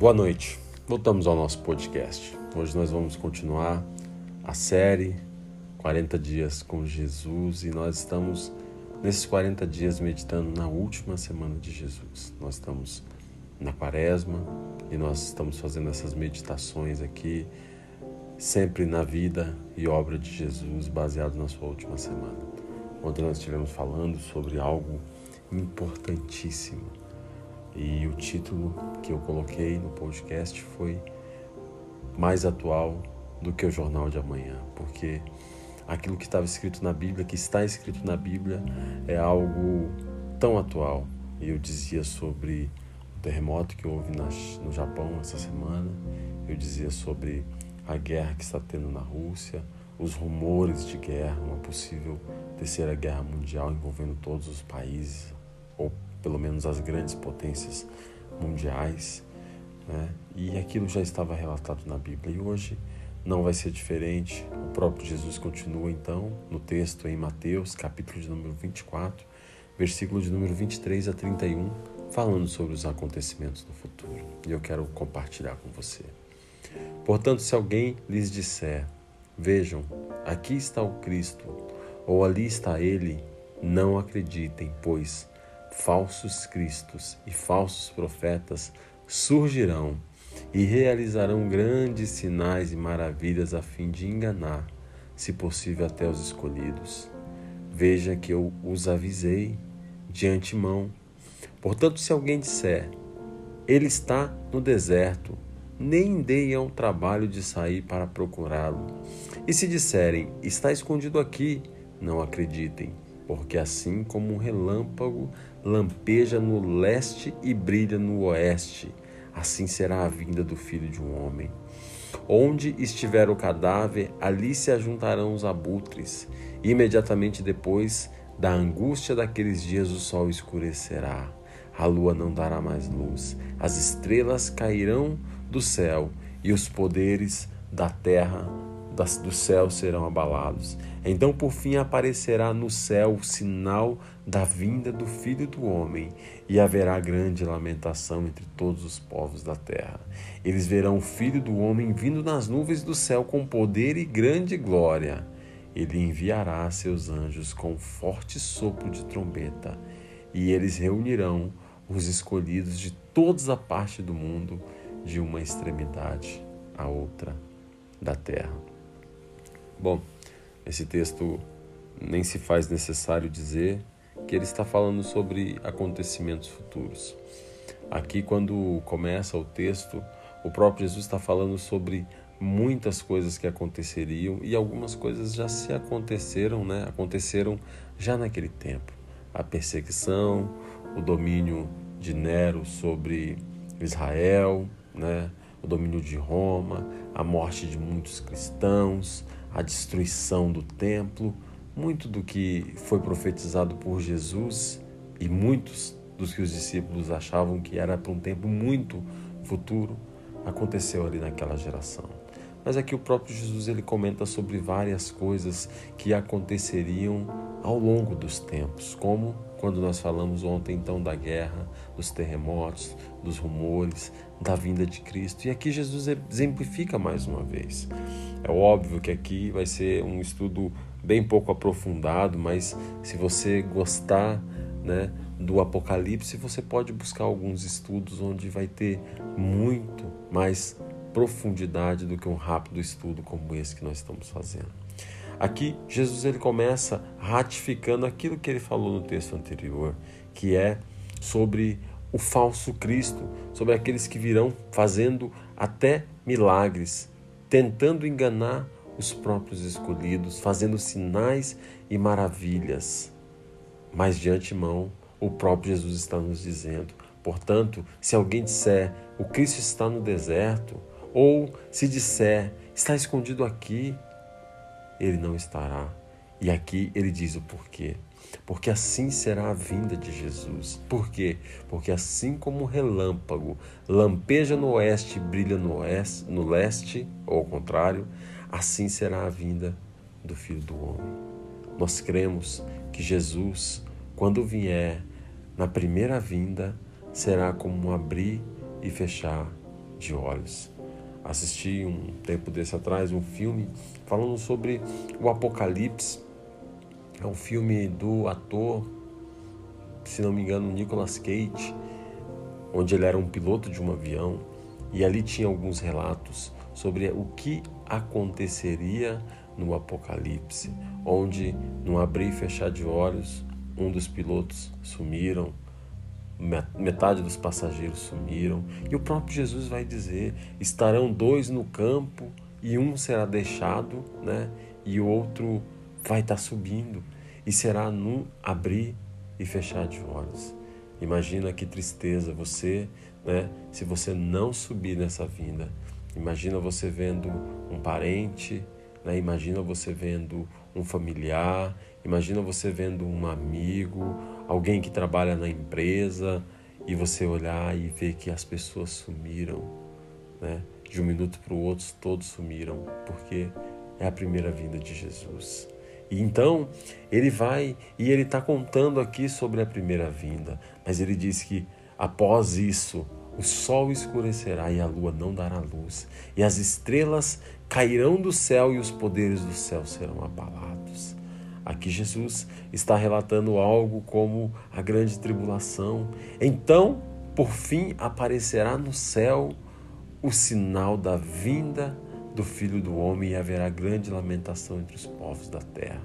Boa noite. Voltamos ao nosso podcast. Hoje nós vamos continuar a série 40 dias com Jesus e nós estamos nesses 40 dias meditando na última semana de Jesus. Nós estamos na Quaresma e nós estamos fazendo essas meditações aqui sempre na vida e obra de Jesus baseado na sua última semana. Ontem nós estivemos falando sobre algo importantíssimo e o título que eu coloquei no podcast foi Mais atual do que o jornal de amanhã, porque aquilo que estava escrito na Bíblia, que está escrito na Bíblia, é algo tão atual. Eu dizia sobre o terremoto que houve no Japão essa semana, eu dizia sobre a guerra que está tendo na Rússia, os rumores de guerra, uma possível terceira guerra mundial envolvendo todos os países, ou pelo menos as grandes potências mundiais, né? e aquilo já estava relatado na Bíblia. E hoje não vai ser diferente. O próprio Jesus continua então no texto em Mateus, capítulo de número 24, versículo de número 23 a 31, falando sobre os acontecimentos do futuro. E eu quero compartilhar com você. Portanto, se alguém lhes disser: Vejam, aqui está o Cristo, ou ali está ele, não acreditem, pois falsos cristos e falsos profetas surgirão e realizarão grandes sinais e maravilhas a fim de enganar, se possível, até os escolhidos. Veja que eu os avisei de antemão. Portanto, se alguém disser, ele está no deserto, nem deem ao trabalho de sair para procurá-lo. E se disserem, está escondido aqui, não acreditem, porque assim como um relâmpago lampeja no leste e brilha no oeste, assim será a vinda do filho de um homem. Onde estiver o cadáver, ali se ajuntarão os abutres. Imediatamente depois da angústia daqueles dias, o sol escurecerá, a lua não dará mais luz, as estrelas cairão do céu e os poderes da terra do céu serão abalados. Então, por fim, aparecerá no céu o sinal da vinda do Filho do Homem, e haverá grande lamentação entre todos os povos da terra. Eles verão o Filho do Homem vindo nas nuvens do céu com poder e grande glória. Ele enviará seus anjos com forte sopro de trombeta, e eles reunirão os escolhidos de toda a parte do mundo, de uma extremidade à outra da terra. Bom, esse texto nem se faz necessário dizer que ele está falando sobre acontecimentos futuros. Aqui, quando começa o texto, o próprio Jesus está falando sobre muitas coisas que aconteceriam e algumas coisas já se aconteceram, né? Aconteceram já naquele tempo. A perseguição, o domínio de Nero sobre Israel, né? O domínio de Roma, a morte de muitos cristãos, a destruição do templo, muito do que foi profetizado por Jesus e muitos dos que os discípulos achavam que era para um tempo muito futuro, aconteceu ali naquela geração. Mas aqui o próprio Jesus ele comenta sobre várias coisas que aconteceriam ao longo dos tempos, como quando nós falamos ontem então da guerra, dos terremotos, dos rumores, da vinda de Cristo. E aqui Jesus exemplifica mais uma vez. É óbvio que aqui vai ser um estudo bem pouco aprofundado, mas se você gostar né, do Apocalipse, você pode buscar alguns estudos onde vai ter muito mais profundidade do que um rápido estudo como esse que nós estamos fazendo. Aqui Jesus ele começa ratificando aquilo que ele falou no texto anterior, que é sobre o falso Cristo, sobre aqueles que virão fazendo até milagres, tentando enganar os próprios escolhidos, fazendo sinais e maravilhas. Mas de antemão, o próprio Jesus está nos dizendo: portanto, se alguém disser o Cristo está no deserto, ou se disser está escondido aqui, ele não estará. E aqui ele diz o porquê. Porque assim será a vinda de Jesus. Por quê? Porque assim como o relâmpago lampeja no oeste e brilha no, oeste, no leste, ou ao contrário, assim será a vinda do Filho do Homem. Nós cremos que Jesus, quando vier na primeira vinda, será como um abrir e fechar de olhos. Assisti um tempo desse atrás um filme falando sobre o Apocalipse. É um filme do ator, se não me engano, Nicolas Cage, onde ele era um piloto de um avião e ali tinha alguns relatos sobre o que aconteceria no Apocalipse, onde, no abrir e fechar de olhos, um dos pilotos sumiram, metade dos passageiros sumiram, e o próprio Jesus vai dizer: estarão dois no campo e um será deixado, né? E o outro vai estar tá subindo, e será num abrir e fechar de olhos. Imagina que tristeza você, né? Se você não subir nessa vinda, imagina você vendo um parente, né? Imagina você vendo um familiar, imagina você vendo um amigo, alguém que trabalha na empresa e você olhar e ver que as pessoas sumiram, né? De um minuto para o outro todos sumiram, porque é a primeira vinda de Jesus. E então ele vai e ele está contando aqui sobre a primeira vinda, mas ele diz que após isso o sol escurecerá e a lua não dará luz, e as estrelas cairão do céu e os poderes do céu serão abalados. Aqui Jesus está relatando algo como a grande tribulação. Então, por fim, aparecerá no céu o sinal da vinda do Filho do Homem e haverá grande lamentação entre os povos da terra.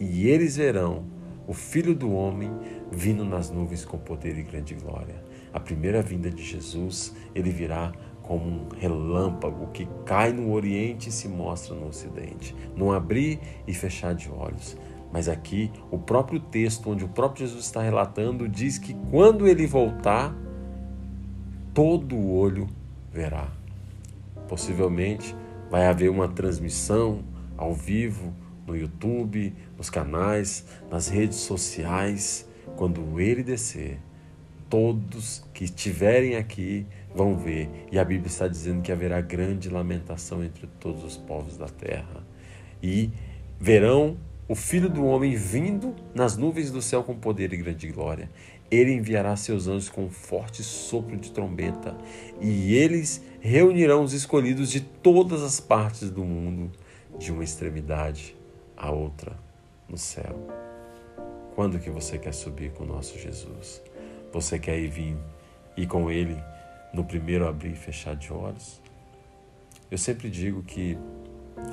E eles verão o Filho do Homem vindo nas nuvens com poder e grande glória. A primeira vinda de Jesus, ele virá como um relâmpago que cai no Oriente e se mostra no Ocidente, num abrir e fechar de olhos. Mas aqui, o próprio texto, onde o próprio Jesus está relatando, diz que quando ele voltar, todo o olho verá. Possivelmente vai haver uma transmissão ao vivo no YouTube, nos canais, nas redes sociais. Quando ele descer, todos que estiverem aqui vão ver. E a Bíblia está dizendo que haverá grande lamentação entre todos os povos da terra. E verão o Filho do Homem vindo nas nuvens do céu com poder e grande glória. Ele enviará seus anjos com um forte sopro de trombeta, e eles reunirão os escolhidos de todas as partes do mundo, de uma extremidade à outra no céu. Quando que você quer subir com o nosso Jesus? Você quer ir vir e com ele no primeiro abrir e fechar de olhos? Eu sempre digo que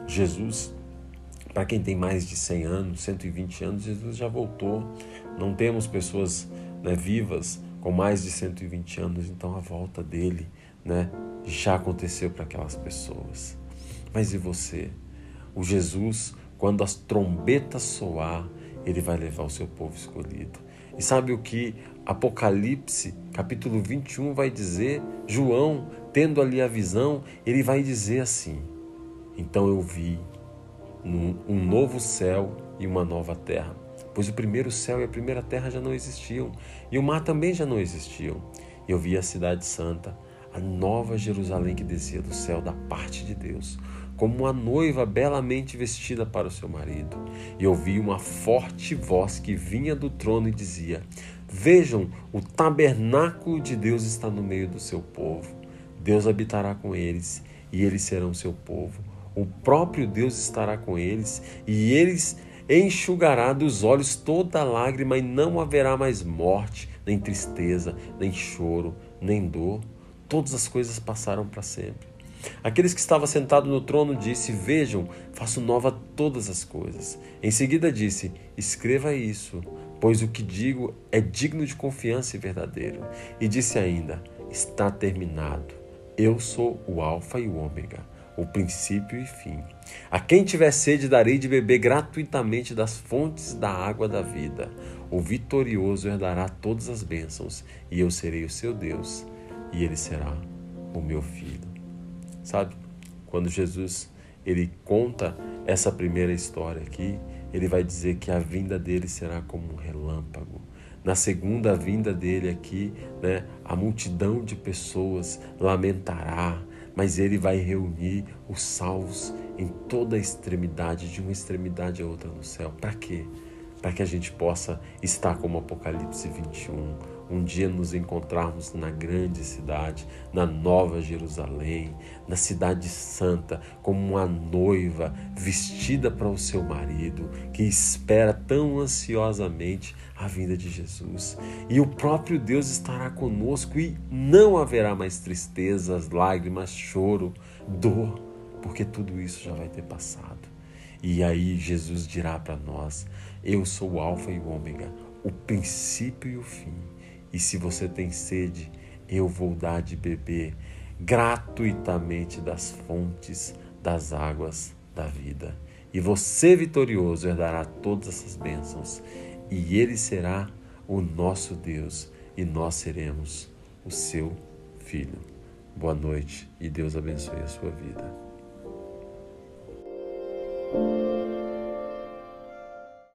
Jesus, para quem tem mais de 100 anos, 120 anos, Jesus já voltou. Não temos pessoas né, vivas com mais de 120 anos, então a volta dele né, já aconteceu para aquelas pessoas. Mas e você? O Jesus, quando as trombetas soar, ele vai levar o seu povo escolhido. E sabe o que Apocalipse, capítulo 21, vai dizer? João, tendo ali a visão, ele vai dizer assim: Então eu vi um novo céu e uma nova terra, pois o primeiro céu e a primeira terra já não existiam, e o mar também já não existiam. E eu vi a cidade santa, a nova Jerusalém que descia do céu da parte de Deus como uma noiva belamente vestida para o seu marido. E ouvi uma forte voz que vinha do trono e dizia: Vejam, o tabernáculo de Deus está no meio do seu povo. Deus habitará com eles e eles serão seu povo. O próprio Deus estará com eles e eles enxugará dos olhos toda lágrima e não haverá mais morte, nem tristeza, nem choro, nem dor. Todas as coisas passaram para sempre. Aqueles que estavam sentados no trono disse: Vejam, faço nova todas as coisas. Em seguida disse: Escreva isso, pois o que digo é digno de confiança e verdadeiro. E disse ainda: Está terminado. Eu sou o Alfa e o Ômega, o princípio e fim. A quem tiver sede, darei de beber gratuitamente das fontes da água da vida. O vitorioso herdará todas as bênçãos, e eu serei o seu Deus, e ele será o meu filho sabe? Quando Jesus ele conta essa primeira história aqui, ele vai dizer que a vinda dele será como um relâmpago. Na segunda vinda dele aqui, né, a multidão de pessoas lamentará, mas ele vai reunir os salvos em toda a extremidade, de uma extremidade a outra no céu. Para quê? Para que a gente possa estar como Apocalipse 21, um dia nos encontrarmos na grande cidade, na Nova Jerusalém, na Cidade Santa, como uma noiva vestida para o seu marido, que espera tão ansiosamente a vinda de Jesus. E o próprio Deus estará conosco e não haverá mais tristezas, lágrimas, choro, dor, porque tudo isso já vai ter passado. E aí Jesus dirá para nós: Eu sou o Alfa e o Ômega, o princípio e o fim. E se você tem sede, eu vou dar de beber gratuitamente das fontes das águas da vida. E você, vitorioso, herdará todas essas bênçãos. E Ele será o nosso Deus, e nós seremos o seu filho. Boa noite e Deus abençoe a sua vida.